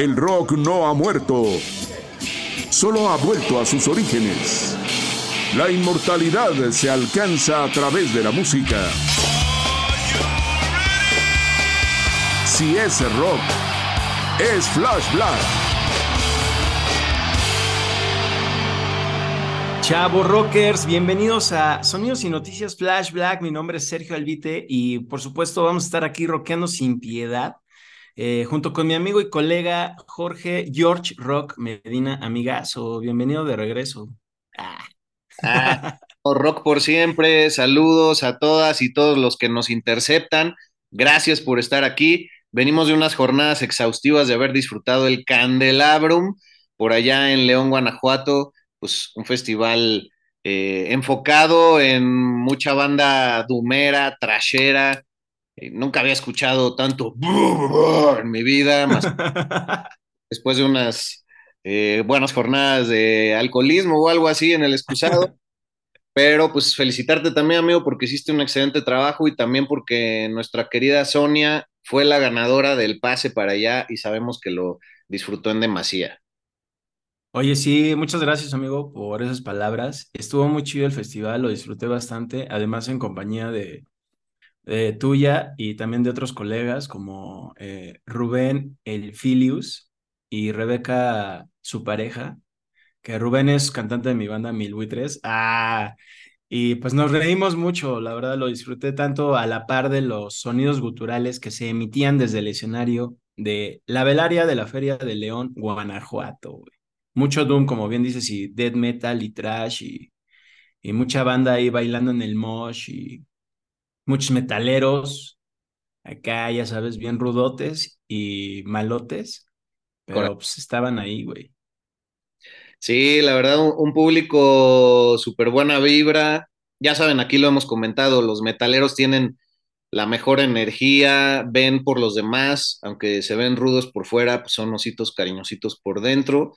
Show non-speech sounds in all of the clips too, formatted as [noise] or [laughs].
El rock no ha muerto. Solo ha vuelto a sus orígenes. La inmortalidad se alcanza a través de la música. Si es rock, es Flash Black. Chavo Rockers, bienvenidos a Sonidos y Noticias Flash Black. Mi nombre es Sergio Albite y por supuesto vamos a estar aquí rockeando sin piedad. Eh, junto con mi amigo y colega Jorge George Rock Medina, amigazo. Bienvenido de regreso. Ah. Ah, [laughs] rock por siempre. Saludos a todas y todos los que nos interceptan. Gracias por estar aquí. Venimos de unas jornadas exhaustivas de haber disfrutado el Candelabrum por allá en León, Guanajuato, pues un festival eh, enfocado en mucha banda dumera, trashera. Eh, nunca había escuchado tanto en mi vida, más [laughs] después de unas eh, buenas jornadas de alcoholismo o algo así en el excusado. [laughs] Pero pues felicitarte también, amigo, porque hiciste un excelente trabajo y también porque nuestra querida Sonia fue la ganadora del pase para allá y sabemos que lo disfrutó en demasía. Oye, sí, muchas gracias, amigo, por esas palabras. Estuvo muy chido el festival, lo disfruté bastante, además en compañía de, tuya y también de otros colegas como eh, Rubén El Filius y Rebeca, su pareja, que Rubén es cantante de mi banda Mil Buitres. Ah, y pues nos reímos mucho, la verdad lo disfruté tanto a la par de los sonidos guturales que se emitían desde el escenario de la velaria de la Feria de León, Guanajuato. Mucho Doom, como bien dices, y death metal y trash y, y mucha banda ahí bailando en el mosh y muchos metaleros, acá ya sabes, bien rudotes y malotes, pero pues estaban ahí, güey. Sí, la verdad, un, público súper buena vibra. Ya saben, aquí lo hemos comentado, los metaleros tienen la mejor energía, ven por los demás, aunque se ven rudos por fuera, pues son ositos cariñositos por dentro.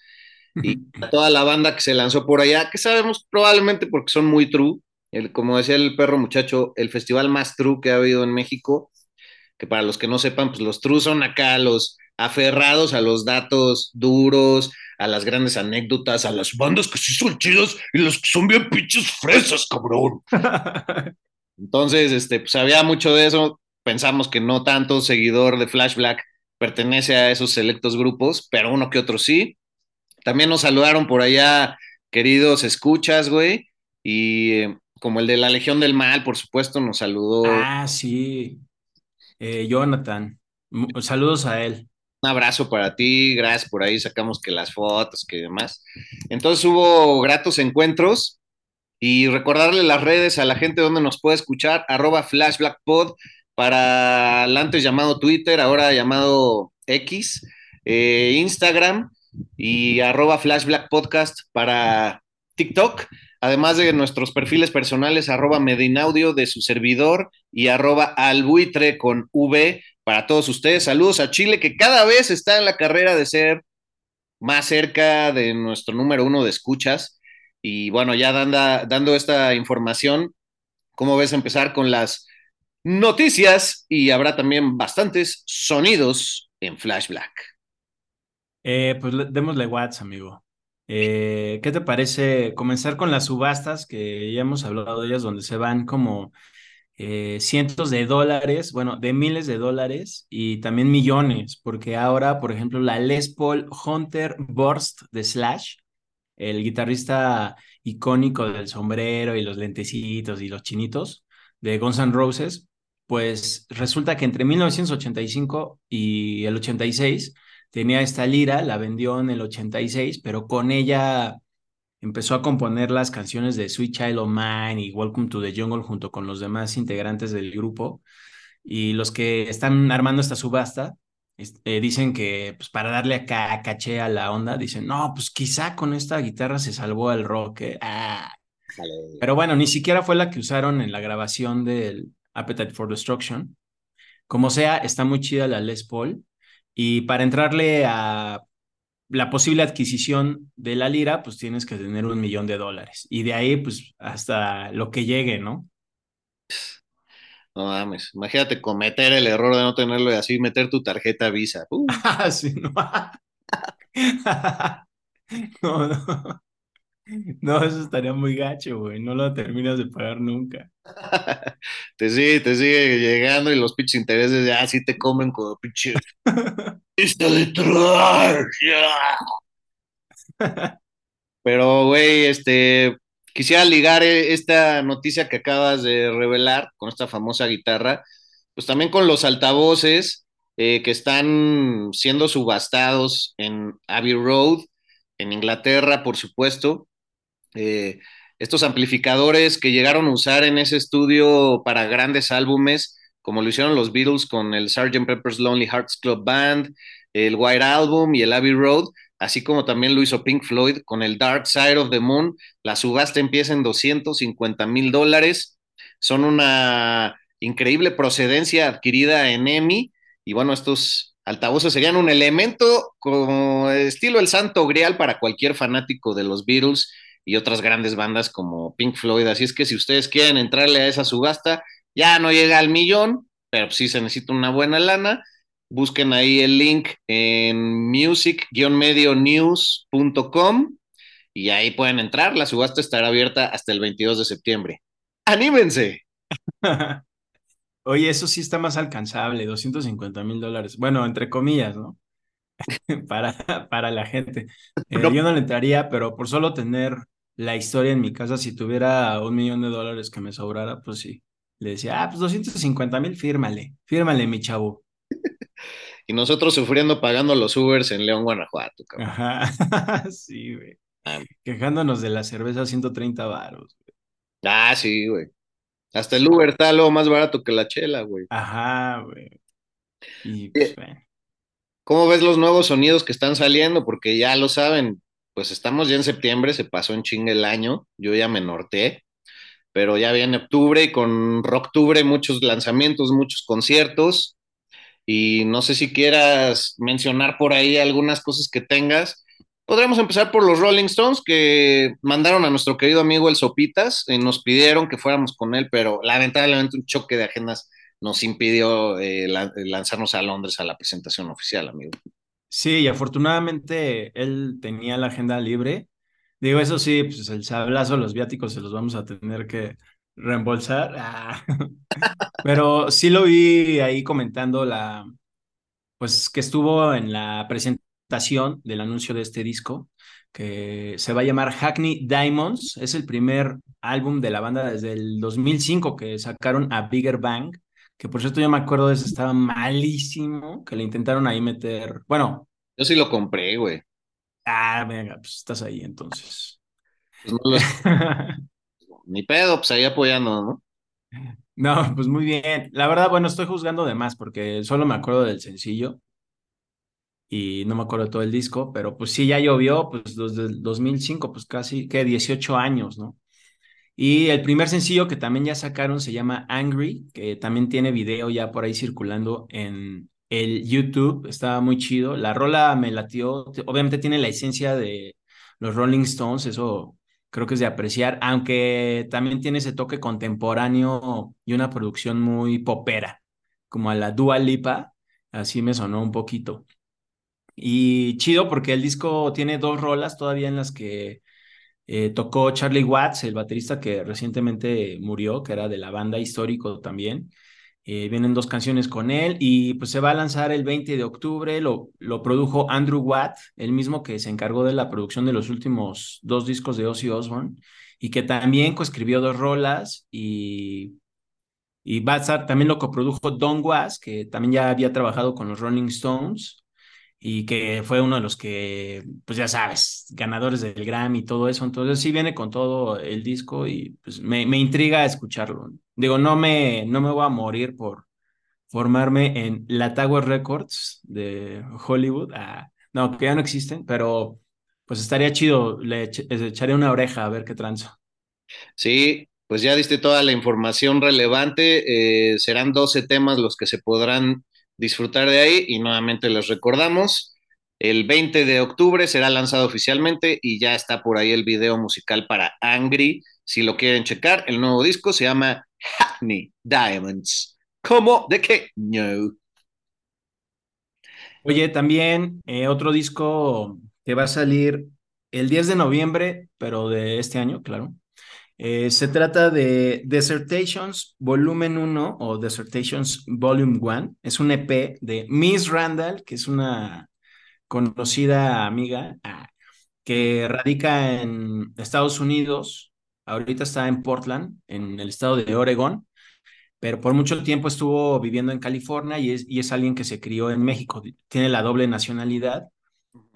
Y [laughs] toda la banda que se lanzó por allá, que sabemos probablemente porque son muy true, el, como decía el perro muchacho, el festival más true que ha habido en México, que para los que no sepan, pues los true son acá los aferrados a los datos duros, a las grandes anécdotas, a las bandas que sí son chidas y las que son bien pinches fresas, cabrón. [laughs] Entonces, este, pues había mucho de eso. Pensamos que no tanto seguidor de Flash Black pertenece a esos selectos grupos, pero uno que otro sí. También nos saludaron por allá, queridos escuchas, güey. Y eh, como el de la Legión del Mal, por supuesto, nos saludó. Ah, sí. Eh, Jonathan. Saludos a él. Un abrazo para ti, gracias por ahí, sacamos que las fotos, que demás. Entonces hubo gratos encuentros y recordarle las redes a la gente donde nos puede escuchar, arroba flashblackpod para el antes llamado Twitter, ahora llamado X, eh, Instagram y arroba flashblackpodcast para TikTok, además de nuestros perfiles personales, arroba medinaudio de su servidor y arroba albuitre con V para todos ustedes. Saludos a Chile, que cada vez está en la carrera de ser más cerca de nuestro número uno de escuchas. Y bueno, ya dando, esta información, ¿cómo ves empezar con las noticias? Y habrá también bastantes sonidos en Flash Black. Eh, pues démosle WhatsApp, amigo. Eh, ¿Qué te parece comenzar con las subastas que ya hemos hablado de ellas, donde se van como eh, cientos de dólares, bueno, de miles de dólares y también millones, porque ahora, por ejemplo, la Les Paul Hunter Burst de Slash, el guitarrista icónico del sombrero y los lentecitos y los chinitos de Guns N' Roses, pues resulta que entre 1985 y el 86 tenía esta lira, la vendió en el 86, pero con ella empezó a componer las canciones de Sweet Child of Mine y Welcome to the Jungle junto con los demás integrantes del grupo. Y los que están armando esta subasta eh, dicen que pues, para darle acá caché a la onda, dicen, no, pues quizá con esta guitarra se salvó el rock. ¿eh? Ah. Pero bueno, ni siquiera fue la que usaron en la grabación del Appetite for Destruction. Como sea, está muy chida la Les Paul. Y para entrarle a la posible adquisición de la lira, pues tienes que tener un millón de dólares. Y de ahí, pues hasta lo que llegue, ¿no? No mames, imagínate cometer el error de no tenerlo y así meter tu tarjeta Visa. Uh. [laughs] sí, no. [laughs] no, no. No, eso estaría muy gacho, güey. No lo terminas de pagar nunca. [laughs] te sigue, te sigue llegando y los pinches intereses ya así te comen como pinche. [laughs] ¡Está detrás! [laughs] Pero, güey, este. Quisiera ligar eh, esta noticia que acabas de revelar con esta famosa guitarra, pues también con los altavoces eh, que están siendo subastados en Abbey Road, en Inglaterra, por supuesto. Eh, estos amplificadores que llegaron a usar en ese estudio para grandes álbumes, como lo hicieron los Beatles con el Sgt. Pepper's Lonely Hearts Club Band, el White Album y el Abbey Road, así como también lo hizo Pink Floyd con el Dark Side of the Moon. La subasta empieza en 250 mil dólares. Son una increíble procedencia adquirida en EMI. Y bueno, estos altavoces serían un elemento como estilo el santo grial para cualquier fanático de los Beatles y otras grandes bandas como Pink Floyd. Así es que si ustedes quieren entrarle a esa subasta, ya no llega al millón, pero sí se necesita una buena lana. Busquen ahí el link en music-medionews.com y ahí pueden entrar. La subasta estará abierta hasta el 22 de septiembre. ¡Anímense! [laughs] Oye, eso sí está más alcanzable, 250 mil dólares. Bueno, entre comillas, ¿no? [laughs] para, para la gente. Eh, yo no le entraría, pero por solo tener la historia en mi casa, si tuviera un millón de dólares que me sobrara, pues sí. Le decía, ah, pues 250 mil, fírmale, fírmale, mi chavo. y nosotros sufriendo pagando los Ubers en León, Guanajuato, cabrón. Ajá, [laughs] sí, güey. Ah. Quejándonos de la cerveza 130 varos. Ah, sí, güey. Hasta el Uber está lo más barato que la chela, güey. Ajá, güey. Y pues, ¿Cómo ves los nuevos sonidos que están saliendo? Porque ya lo saben, pues estamos ya en septiembre, se pasó en chingue el año, yo ya me norté, pero ya viene octubre y con Rocktubre muchos lanzamientos, muchos conciertos, y no sé si quieras mencionar por ahí algunas cosas que tengas. Podríamos empezar por los Rolling Stones que mandaron a nuestro querido amigo el Sopitas y nos pidieron que fuéramos con él, pero lamentablemente un choque de agendas nos impidió eh, lanzarnos a Londres a la presentación oficial, amigo. Sí, y afortunadamente él tenía la agenda libre. Digo, eso sí, pues el sablazo, los viáticos se los vamos a tener que reembolsar. Ah. [laughs] Pero sí lo vi ahí comentando la, pues que estuvo en la presentación del anuncio de este disco, que se va a llamar Hackney Diamonds. Es el primer álbum de la banda desde el 2005 que sacaron a Bigger Bang que por cierto yo me acuerdo de ese, estaba malísimo, que le intentaron ahí meter, bueno. Yo sí lo compré, güey. Ah, venga, pues estás ahí entonces. Pues [laughs] Ni pedo, pues ahí apoyando, ¿no? No, pues muy bien. La verdad, bueno, estoy juzgando de más porque solo me acuerdo del sencillo y no me acuerdo de todo el disco, pero pues sí, ya llovió, pues desde el 2005, pues casi, que 18 años, ¿no? Y el primer sencillo que también ya sacaron se llama Angry, que también tiene video ya por ahí circulando en el YouTube. Está muy chido. La rola me latió. Obviamente tiene la esencia de los Rolling Stones, eso creo que es de apreciar, aunque también tiene ese toque contemporáneo y una producción muy popera, como a la Dua Lipa. Así me sonó un poquito. Y chido porque el disco tiene dos rolas todavía en las que Eh, tocó Charlie Watts, el baterista que recientemente murió, que era de la banda histórico también. Eh, vienen dos canciones con él y pues se va a lanzar el 20 de octubre. Lo, lo produjo Andrew Watt, el mismo que se encargó de la producción de los últimos dos discos de Ozzy Osbourne y que también coescribió dos rolas y, y también lo coprodujo Don Was, que también ya había trabajado con los Rolling Stones y que fue uno de los que, pues ya sabes, ganadores del Grammy y todo eso. Entonces sí viene con todo el disco y pues me, me intriga escucharlo. Digo, no me, no me voy a morir por formarme en la Tower Records de Hollywood. Ah, no, que ya no existen, pero pues estaría chido, le echaré una oreja a ver qué transo. Sí, pues ya diste toda la información relevante. Eh, serán 12 temas los que se podrán disfrutar de ahí y nuevamente les recordamos, el 20 de octubre será lanzado oficialmente y ya está por ahí el video musical para Angry. Si lo quieren checar, el nuevo disco se llama Hackney Diamonds. ¿Cómo? ¿De qué? No. Oye, también eh, otro disco que va a salir el 10 de noviembre, pero de este año, claro. Eh, se trata de Dissertations Volumen 1 o Dissertations Volume 1. Es un EP de Miss Randall, que es una conocida amiga ah, que radica en Estados Unidos. Ahorita está en Portland, en el estado de Oregón, pero por mucho tiempo estuvo viviendo en California y es, y es alguien que se crió en México. Tiene la doble nacionalidad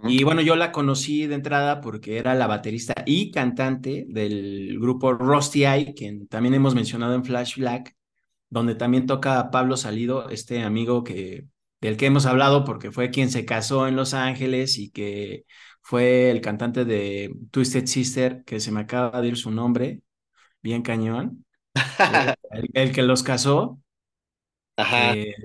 y bueno, yo la conocí de entrada porque era la baterista y cantante del grupo Rusty Eye, que también hemos mencionado en Flash Black, donde también toca Pablo Salido, este amigo que, del que hemos hablado porque fue quien se casó en Los Ángeles y que fue el cantante de Twisted Sister, que se me acaba de ir su nombre, bien cañón, [laughs] el, que los casó. Ajá. Eh,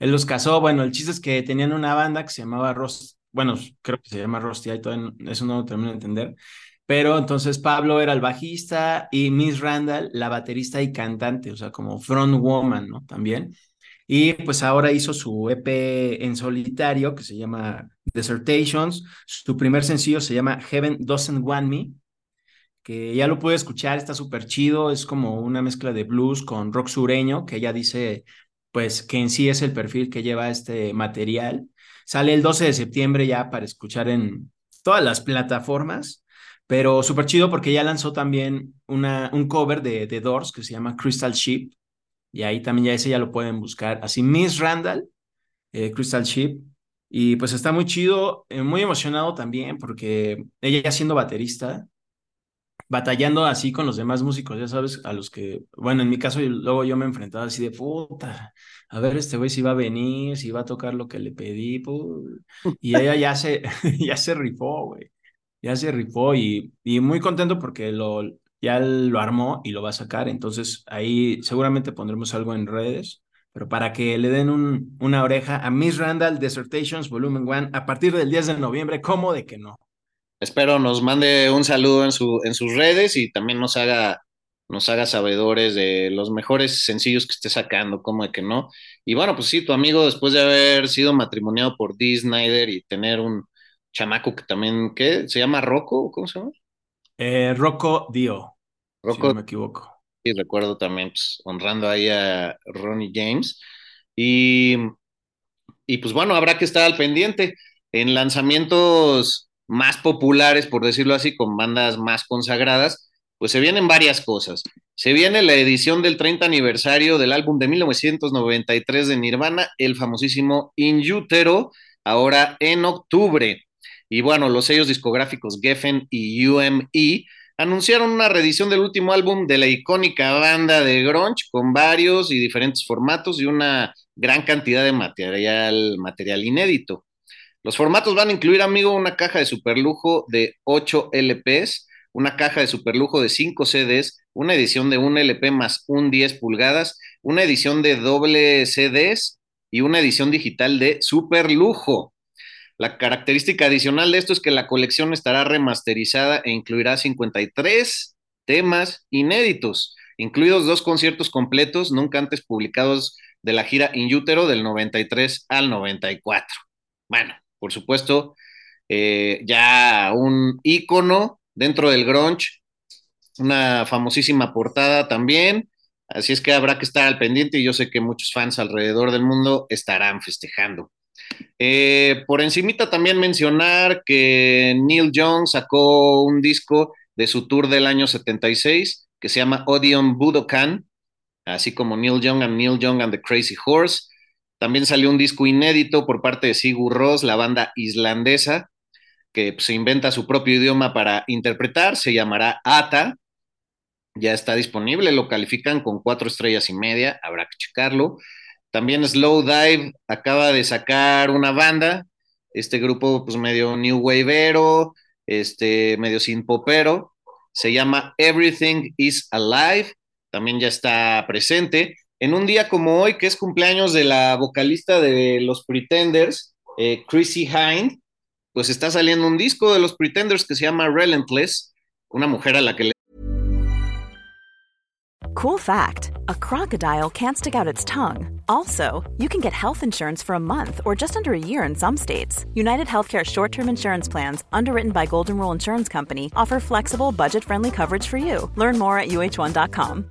él los casó, bueno, el chiste es que tenían una banda que se llamaba Ross bueno, creo que se llama Rusty, y todavía eso no lo termino de entender. Pero entonces Pablo era el bajista y Miss Randall la baterista y cantante, o sea, como front woman, ¿no? También. Y pues ahora hizo su EP en solitario que se llama Dissertations. Su primer sencillo se llama Heaven Doesn't Want Me, que ya lo pude escuchar, está súper chido. Es como una mezcla de blues con rock sureño, que ella dice, pues que en sí es el perfil que lleva este material. Sale el 12 de septiembre ya para escuchar en todas las plataformas, pero súper chido porque ya lanzó también una, un cover de, de Doors que se llama Crystal Ship, y ahí también ya ese ya lo pueden buscar. Así, Miss Randall, eh, Crystal Ship, y pues está muy chido, eh, muy emocionado también porque ella ya siendo baterista, batallando así con los demás músicos, ya sabes, a los que, bueno, en mi caso luego yo me enfrentaba así de puta, a ver este güey si va a venir, si va a tocar lo que le pedí, y ella ya se, [laughs] ya se rifó, güey, ya se rifó y, y muy contento porque lo, ya lo armó y lo va a sacar, entonces ahí seguramente pondremos algo en redes, pero para que le den un, una oreja a Miss Randall Dissertations Volumen 1 a partir del 10 de noviembre, ¿cómo de que no? Espero nos mande un saludo en, su, en sus redes y también nos haga, nos haga sabedores de los mejores sencillos que esté sacando, como de que no. Y bueno, pues sí, tu amigo, después de haber sido matrimoniado por Dee Snyder y tener un chamaco que también, ¿qué? ¿Se llama Rocco? ¿Cómo se llama? Eh, Rocco Dio. Rocco, si no me equivoco. Y recuerdo también, pues, honrando ahí a Ronnie James. Y, y pues bueno, habrá que estar al pendiente. En lanzamientos más populares, por decirlo así, con bandas más consagradas, pues se vienen varias cosas. Se viene la edición del 30 aniversario del álbum de 1993 de Nirvana, el famosísimo In Utero, ahora en octubre. Y bueno, los sellos discográficos Geffen y UME anunciaron una reedición del último álbum de la icónica banda de grunge con varios y diferentes formatos y una gran cantidad de material, material inédito. Los formatos van a incluir, amigo, una caja de superlujo de 8 LPs, una caja de superlujo de 5 CDs, una edición de un LP más un 10 pulgadas, una edición de doble CDs y una edición digital de superlujo. La característica adicional de esto es que la colección estará remasterizada e incluirá 53 temas inéditos, incluidos dos conciertos completos nunca antes publicados de la gira In Utero del 93 al 94. Bueno, por supuesto, eh, ya un ícono dentro del grunge, una famosísima portada también. Así es que habrá que estar al pendiente y yo sé que muchos fans alrededor del mundo estarán festejando. Eh, por encimita también mencionar que Neil Young sacó un disco de su tour del año 76 que se llama Odeon Budokan, así como Neil Young and Neil Young and the Crazy Horse. También salió un disco inédito por parte de Sigur Rós, la banda islandesa, que pues, se inventa su propio idioma para interpretar, se llamará Ata. Ya está disponible, lo califican con cuatro estrellas y media, habrá que checarlo. También Slow Dive acaba de sacar una banda, este grupo pues medio new waveero, este medio sin popero, se llama Everything is Alive, también ya está presente. En un día como hoy, que es cumpleaños de la vocalista de los Pretenders, eh, Chrissy Hind, pues está saliendo un disco de los Pretenders que se llama Relentless, una mujer a la que le Cool fact a crocodile can't stick out its tongue. Also, you can get health insurance for a month or just under a year in some states. United Healthcare short term insurance plans, underwritten by Golden Rule Insurance Company, offer flexible, budget friendly coverage for you. Learn more at uh1.com.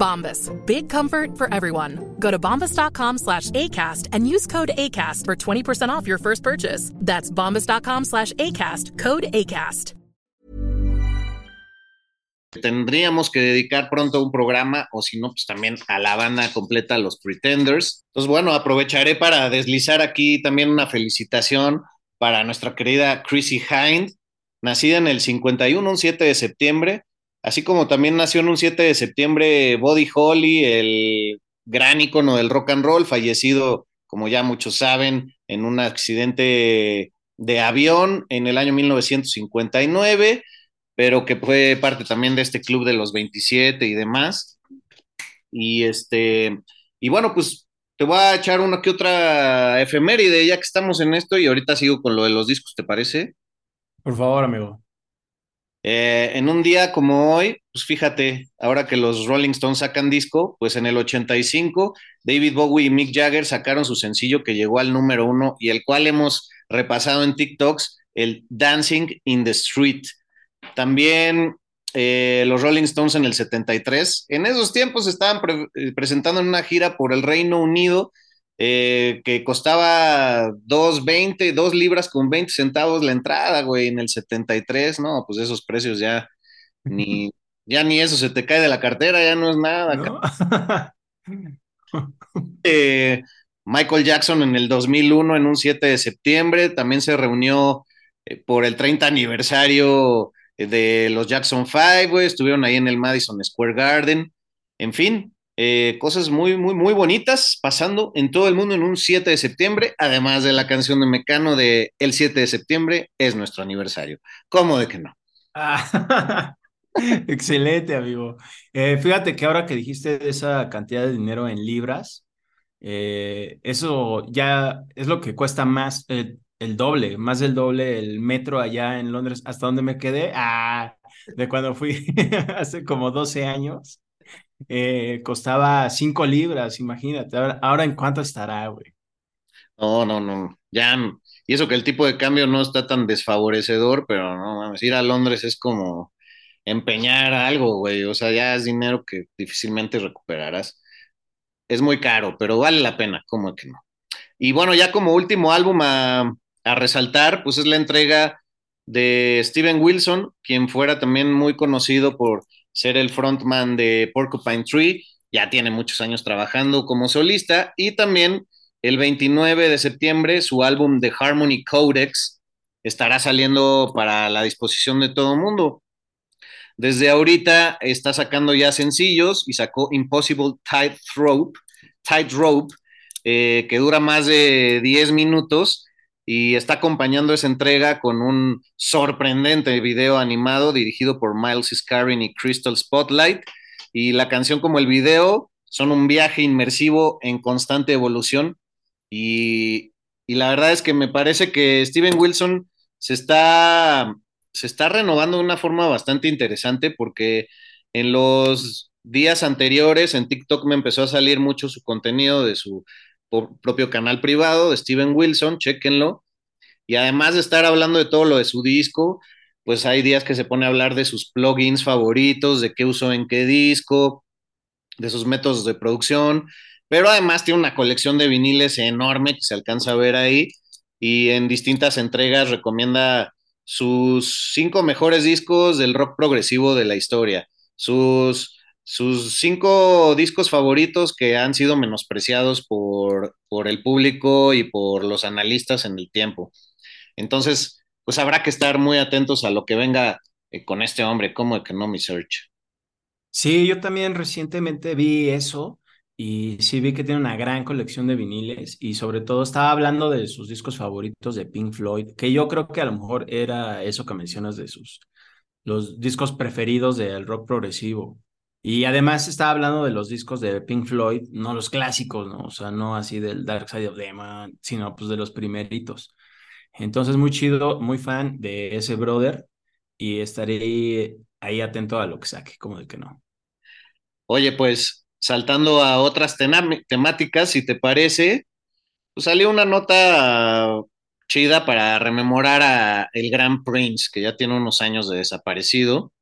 Bombas. Big comfort for everyone. Go to bombas.com slash ACAST and use code ACAST for 20% off your first purchase. That's bombas.com slash ACAST. Code ACAST. Tendríamos que dedicar pronto un programa, o si no, pues también a la banda completa, los Pretenders. Entonces, bueno, aprovecharé para deslizar aquí también una felicitación para nuestra querida Chrissy Hind, nacida en el 51, un 7 de septiembre, así como también nació en un 7 de septiembre Buddy Holly, el gran ícono del rock and roll, fallecido, como ya muchos saben, en un accidente de avión en el año 1959, pero que fue parte también de este club de los 27 y demás. Y este, y bueno, pues te voy a echar una que otra efeméride ya que estamos en esto y ahorita sigo con lo de los discos, ¿te parece? Por favor, amigo. Eh, en un día como hoy, pues fíjate, ahora que los Rolling Stones sacan disco, pues en el 85, David Bowie y Mick Jagger sacaron su sencillo que llegó al número uno y el cual hemos repasado en TikToks, el Dancing in the Street. También eh, los Rolling Stones en el 73. En esos tiempos estaban pre presentando en una gira por el Reino Unido eh, que costaba 2.20, 2 libras con 20 centavos la entrada, güey, en el 73, ¿no? Pues esos precios ya ni, [laughs] ya ni eso se te cae de la cartera, ya no es nada. ¿No? [laughs] eh, Michael Jackson en el 2001, en un 7 de septiembre, también se reunió eh, por el 30 aniversario de los Jackson 5, güey, estuvieron ahí en el Madison Square Garden, en fin, eh, cosas muy, muy, muy bonitas pasando en todo el mundo en un 7 de septiembre, además de la canción de Mecano de El 7 de septiembre es nuestro aniversario. ¿Cómo de que no? Ah, [laughs] excelente, amigo. Eh, fíjate que ahora que dijiste esa cantidad de dinero en libras, eh, eso ya es lo que cuesta más, eh, el doble, más del doble el metro allá en Londres, hasta donde me quedé, ah, de cuando fui [laughs] hace como 12 años eh, costaba 5 libras, imagínate. Ahora, en cuánto estará, güey. No, no, no. Ya, y eso que el tipo de cambio no está tan desfavorecedor, pero no mames, ir a Londres es como empeñar algo, güey. O sea, ya es dinero que difícilmente recuperarás. Es muy caro, pero vale la pena, ¿cómo que no? Y bueno, ya como último álbum a, a resaltar, pues es la entrega de Steven Wilson, quien fuera también muy conocido por ser el frontman de Porcupine Tree, ya tiene muchos años trabajando como solista, y también el 29 de septiembre su álbum The Harmony Codex estará saliendo para la disposición de todo el mundo. Desde ahorita está sacando ya sencillos y sacó Impossible Tightrope, Tightrope eh, que dura más de 10 minutos y está acompañando esa entrega con un sorprendente video animado dirigido por Miles Scarin y Crystal Spotlight. Y la canción como el video son un viaje inmersivo en constante evolución. Y, y la verdad es que me parece que Steven Wilson se está, se está renovando de una forma bastante interesante porque en los días anteriores en TikTok me empezó a salir mucho su contenido de su propio canal privado de Steven Wilson, chequenlo. Y además de estar hablando de todo lo de su disco, pues hay días que se pone a hablar de sus plugins favoritos, de qué usó en qué disco, de sus métodos de producción, pero además tiene una colección de viniles enorme que se alcanza a ver ahí y en distintas entregas recomienda sus cinco mejores discos del rock progresivo de la historia, sus sus cinco discos favoritos que han sido menospreciados por, por el público y por los analistas en el tiempo. Entonces, pues habrá que estar muy atentos a lo que venga eh, con este hombre como Economy Search. Sí, yo también recientemente vi eso y sí vi que tiene una gran colección de viniles y sobre todo estaba hablando de sus discos favoritos de Pink Floyd, que yo creo que a lo mejor era eso que mencionas de sus los discos preferidos del rock progresivo. Y además estaba hablando de los discos de Pink Floyd, no los clásicos, ¿no? O sea, no así del Dark Side of the sino pues de los primeritos. Entonces, muy chido, muy fan de ese brother y estaré ahí atento a lo que saque, como de que no. Oye, pues saltando a otras temáticas, si te parece, pues salió una nota chida para rememorar a el gran Prince, que ya tiene unos años de desaparecido.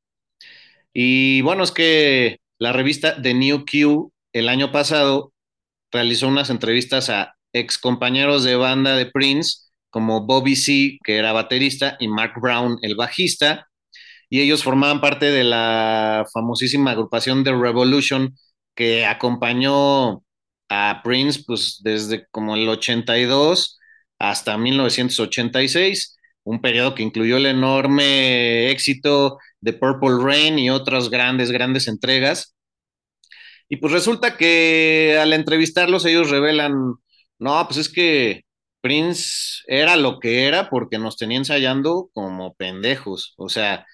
Y bueno, es que la revista The New Q el año pasado realizó unas entrevistas a ex compañeros de banda de Prince, como Bobby C., que era baterista, y Mark Brown, el bajista, y ellos formaban parte de la famosísima agrupación The Revolution que acompañó a Prince pues desde como el 82 hasta 1986, un periodo que incluyó el enorme éxito de Purple Rain y otras grandes, grandes entregas. Y pues resulta que al entrevistarlos ellos revelan, no, pues es que Prince era lo que era porque nos tenía ensayando como pendejos. O sea,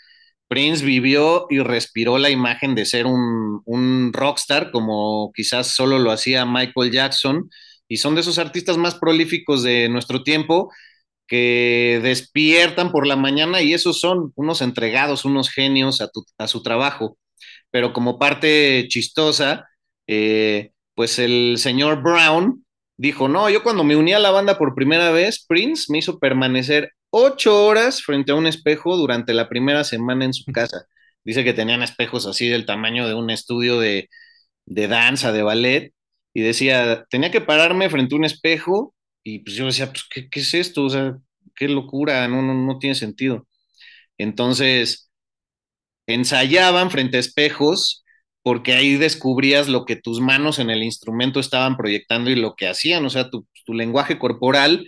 Prince vivió y respiró la imagen de ser un, un rockstar como quizás solo lo hacía Michael Jackson. Y son de esos artistas más prolíficos de nuestro tiempo que despiertan por la mañana y esos son unos entregados, unos genios a, su trabajo. Pero como parte chistosa, eh, pues el señor Brown dijo, no, yo cuando me uní a la banda por primera vez, Prince me hizo permanecer ocho horas frente a un espejo durante la primera semana en su casa. Dice que tenían espejos así del tamaño de un estudio de, de danza, de ballet, y decía, tenía que pararme frente a un espejo y pues yo decía, pues, ¿qué, es esto? O sea, qué locura, no, no, no tiene sentido. Entonces, ensayaban frente a espejos porque ahí descubrías lo que tus manos en el instrumento estaban proyectando y lo que hacían, o sea, tu, tu lenguaje corporal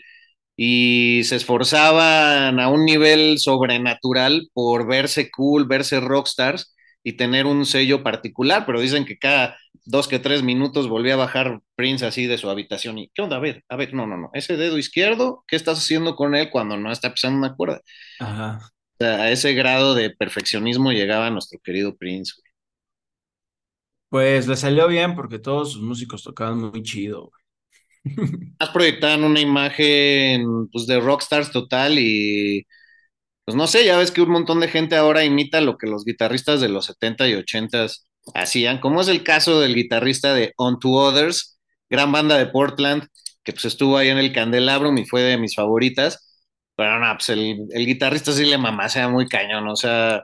y se esforzaban a un nivel sobrenatural por verse cool, verse rockstars y tener un sello particular, pero dicen que cada dos que tres minutos volvía a bajar Prince así de su habitación y, ¿qué onda? A ver, a ver, no, no, no, ese dedo izquierdo, ¿qué estás haciendo con él cuando no está pisando una cuerda? Ajá. O sea, a ese grado de perfeccionismo llegaba nuestro querido Prince. Pues le salió bien porque todos sus músicos tocaban muy chido. Has proyectado una imagen pues, de rockstars total y pues no sé, ya ves que un montón de gente ahora imita lo que los guitarristas de los 70 y 80 hacían, como es el caso del guitarrista de On to Others, gran banda de Portland, que pues estuvo ahí en el Candelabrum y fue de mis favoritas. Pero no, pues el, el guitarrista sí le mamasea muy cañón, o sea,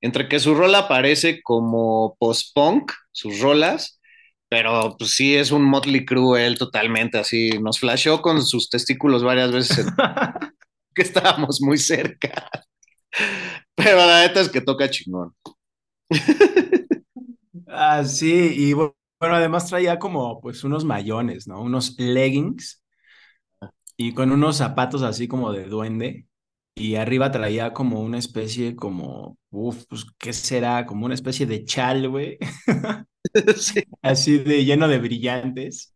entre que su rola parece como post-punk, sus rolas, pero pues sí es un Motley Crue él totalmente así, nos flasheó con sus testículos varias veces [laughs] que estábamos muy cerca. Pero la neta es que toca chingón. Ah, sí, y bu- bueno, además traía como pues unos mayones, ¿no? Unos leggings y con unos zapatos así como de duende y arriba traía como una especie como, uff, pues, ¿qué será? Como una especie de chal, güey, [laughs] Sí. así de lleno de brillantes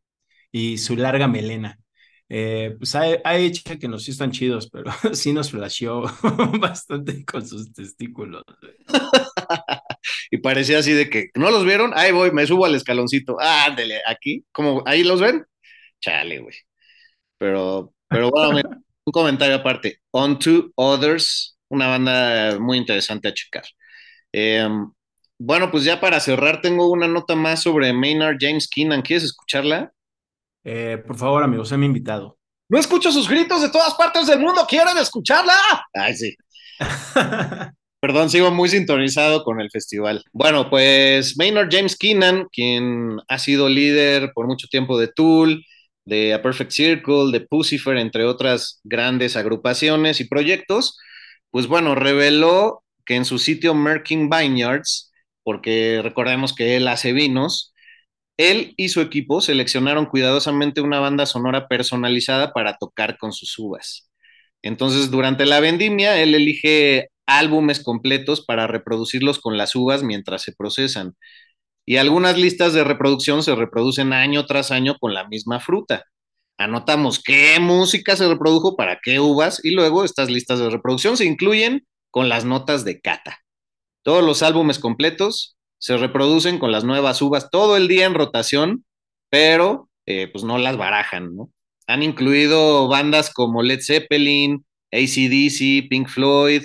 y su larga melena. Eh, pues hay, hay hecho que nos sí están chidos, pero [laughs] sí nos flasheó [laughs] bastante con sus testículos. [laughs] Y parecía así de que, ¿no los vieron? Ahí voy, me subo al escaloncito. Ah, ándele, aquí, como, ahí los ven. Chale, güey. Pero, pero bueno, mira, un comentario aparte. On to Others, una banda muy interesante a checar. Eh, bueno, pues ya para cerrar, tengo una nota más sobre Maynard James Keenan. ¿Quieres escucharla? Eh, por favor, amigos, me invitado. No escucho sus gritos de todas partes del mundo. ¿Quieren escucharla? Ay, sí. [laughs] Perdón, sigo muy sintonizado con el festival. Bueno, pues Maynard James Keenan, quien ha sido líder por mucho tiempo de Tool, de A Perfect Circle, de Pucifer, entre otras grandes agrupaciones y proyectos, pues bueno, reveló que en su sitio Merkin Vineyards, porque recordemos que él hace vinos, él y su equipo seleccionaron cuidadosamente una banda sonora personalizada para tocar con sus uvas. Entonces, durante la vendimia, él elige álbumes completos para reproducirlos con las uvas mientras se procesan. Y algunas listas de reproducción se reproducen año tras año con la misma fruta. Anotamos qué música se reprodujo para qué uvas y luego estas listas de reproducción se incluyen con las notas de cata. Todos los álbumes completos se reproducen con las nuevas uvas todo el día en rotación, pero eh, pues no las barajan, ¿no? Han incluido bandas como Led Zeppelin, ACDC, Pink Floyd,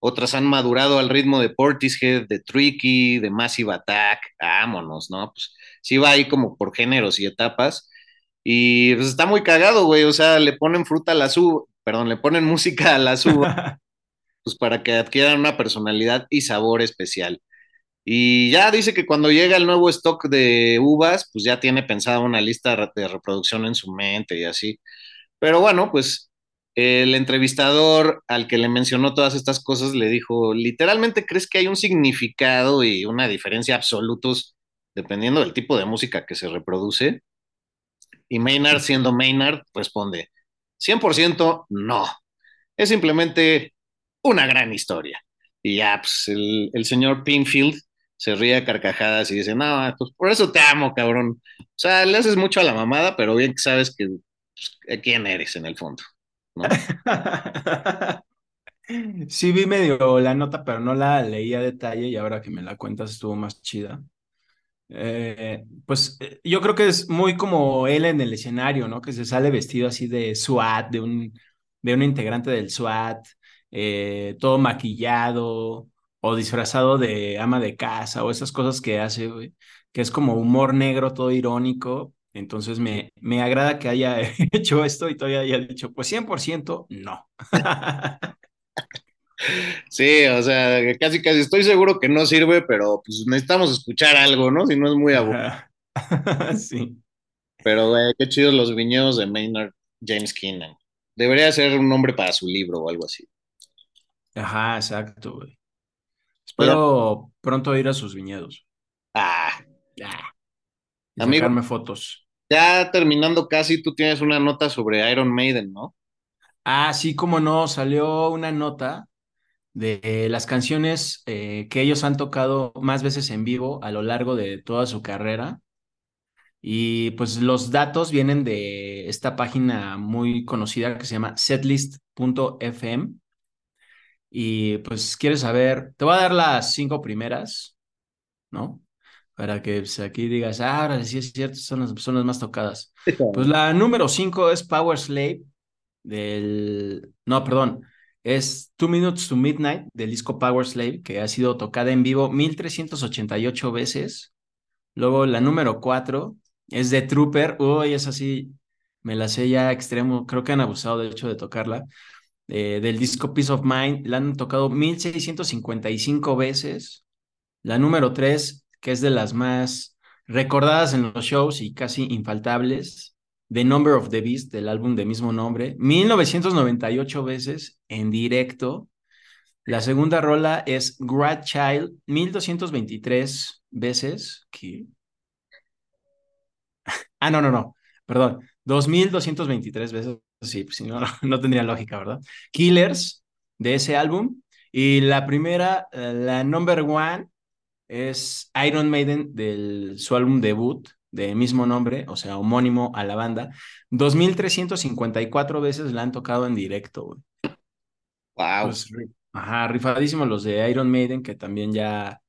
otras han madurado al ritmo de Portishead, de Tricky, de Massive Attack, vámonos, ¿no? Pues sí va ahí como por géneros y etapas. Y pues está muy cagado, güey, o sea, le ponen fruta a las uvas, perdón, le ponen [laughs] música a las uvas, [laughs] pues para que adquieran una personalidad y sabor especial. Y ya dice que cuando llega el nuevo stock de uvas, pues ya tiene pensada una lista de reproducción en su mente y así. Pero bueno, pues el entrevistador al que le mencionó todas estas cosas le dijo, literalmente, ¿crees que hay un significado y una diferencia absolutos dependiendo del tipo de música que se reproduce? Y Maynard, siendo Maynard, responde, 100% no. Es simplemente una gran historia. Y ya, pues el, el señor Pinfield se ríe a carcajadas y dice, no, pues por eso te amo, cabrón. O sea, le haces mucho a la mamada, pero bien que sabes que pues, quién eres en el fondo. ¿no? [laughs] Sí vi medio la nota, pero no la leí a detalle y ahora que me la cuentas estuvo más chida. Eh, pues eh, yo creo que es muy como él en el escenario, ¿no? Que se sale vestido así de SWAT, de un, de un integrante del SWAT, eh, todo maquillado o disfrazado de ama de casa o esas cosas que hace, güey, que es como humor negro, todo irónico. Entonces me, me agrada que haya [laughs] hecho esto y todavía haya dicho, pues 100% no. Sí, o sea, casi casi estoy seguro que no sirve, pero pues necesitamos escuchar algo, ¿no? Si no es muy aburrido. [laughs] sí. Pero, güey, qué chidos los viñedos de Maynard James Keenan. Debería ser un nombre para su libro o algo así. Ajá, exacto, güey. Espero pronto ir a sus viñedos. Ah, Ah. Y Amigo. sacarme fotos. ya terminando casi, tú tienes una nota sobre Iron Maiden, ¿no? Ah, sí, como no, salió una nota de las canciones eh, que ellos han tocado más veces en vivo a lo largo de toda su carrera. Y pues los datos vienen de esta página muy conocida que se llama setlist.fm. Y pues quieres saber, te voy a dar las cinco primeras, ¿no? Para que pues, aquí digas, ah, ahora sí es cierto, son las, son las más tocadas. Pues la número cinco es Power Slave del, no, perdón, es Two Minutes to Midnight del disco Power Slave, que ha sido tocada en vivo 1388 veces. Luego la número 4 es de Trooper, uy, es así, me la sé ya extremo, creo que han abusado de hecho de tocarla. Eh, del disco Peace of Mind, la han tocado 1655 veces. La número 3, que es de las más recordadas en los shows y casi infaltables, The Number of the Beast, del álbum de mismo nombre, 1998 veces en directo. La segunda rola es Grad Child, 1223 veces. [laughs] Ah, no, no, no, perdón, 2223 veces. Sí, pues si no, no tendría lógica, ¿verdad? Killers de ese álbum. Y la primera, eh, la number one, es Iron Maiden del su álbum debut de mismo nombre, o sea, homónimo a la banda. 2354 veces la han tocado en directo, güey. Wow. Pues, ajá, rifadísimos los de Iron Maiden, que también ya.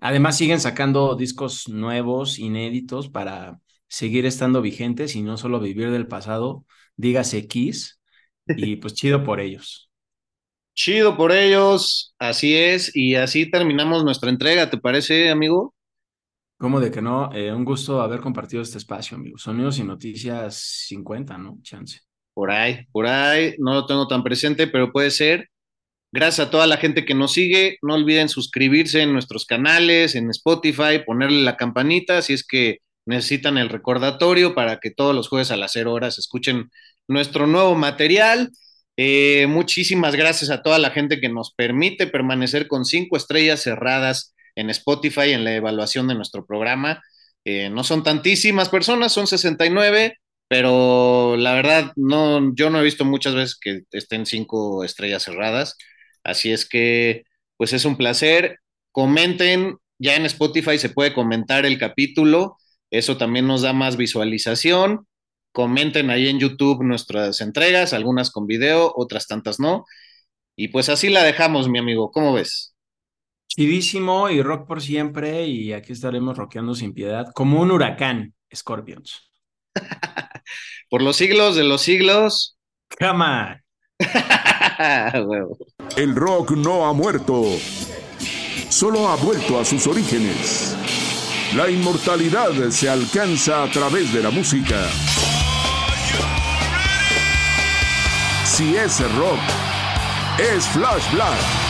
Además, siguen sacando discos nuevos, inéditos, para seguir estando vigentes y no solo vivir del pasado, dígase Kiss, y [laughs] pues chido por ellos. Chido por ellos, así es, y así terminamos nuestra entrega, ¿te parece, amigo? ¿Cómo de que no? Eh, un gusto haber compartido este espacio, amigo. Sonidos y noticias 50, ¿no? Chance. Por ahí, por ahí, no lo tengo tan presente, pero puede ser. Gracias a toda la gente que nos sigue. No olviden suscribirse en nuestros canales, en Spotify, ponerle la campanita si es que necesitan el recordatorio para que todos los jueves a las 0 horas escuchen nuestro nuevo material. Eh, muchísimas gracias a toda la gente que nos permite permanecer con cinco estrellas cerradas en Spotify en la evaluación de nuestro programa. Eh, no son tantísimas personas, son 69, pero la verdad no, yo no he visto muchas veces que estén cinco estrellas cerradas. Así es que, pues es un placer. Comenten, ya en Spotify se puede comentar el capítulo, eso también nos da más visualización. Comenten ahí en YouTube nuestras entregas, algunas con video, otras tantas no. Y pues así la dejamos, mi amigo. ¿Cómo ves? Chidísimo y rock por siempre. Y aquí estaremos rockeando sin piedad, como un huracán, Scorpions. [laughs] por los siglos de los siglos. On. [laughs] El rock no ha muerto, solo ha vuelto a sus orígenes. La inmortalidad se alcanza a través de la música. Si es rock, es Flash Black.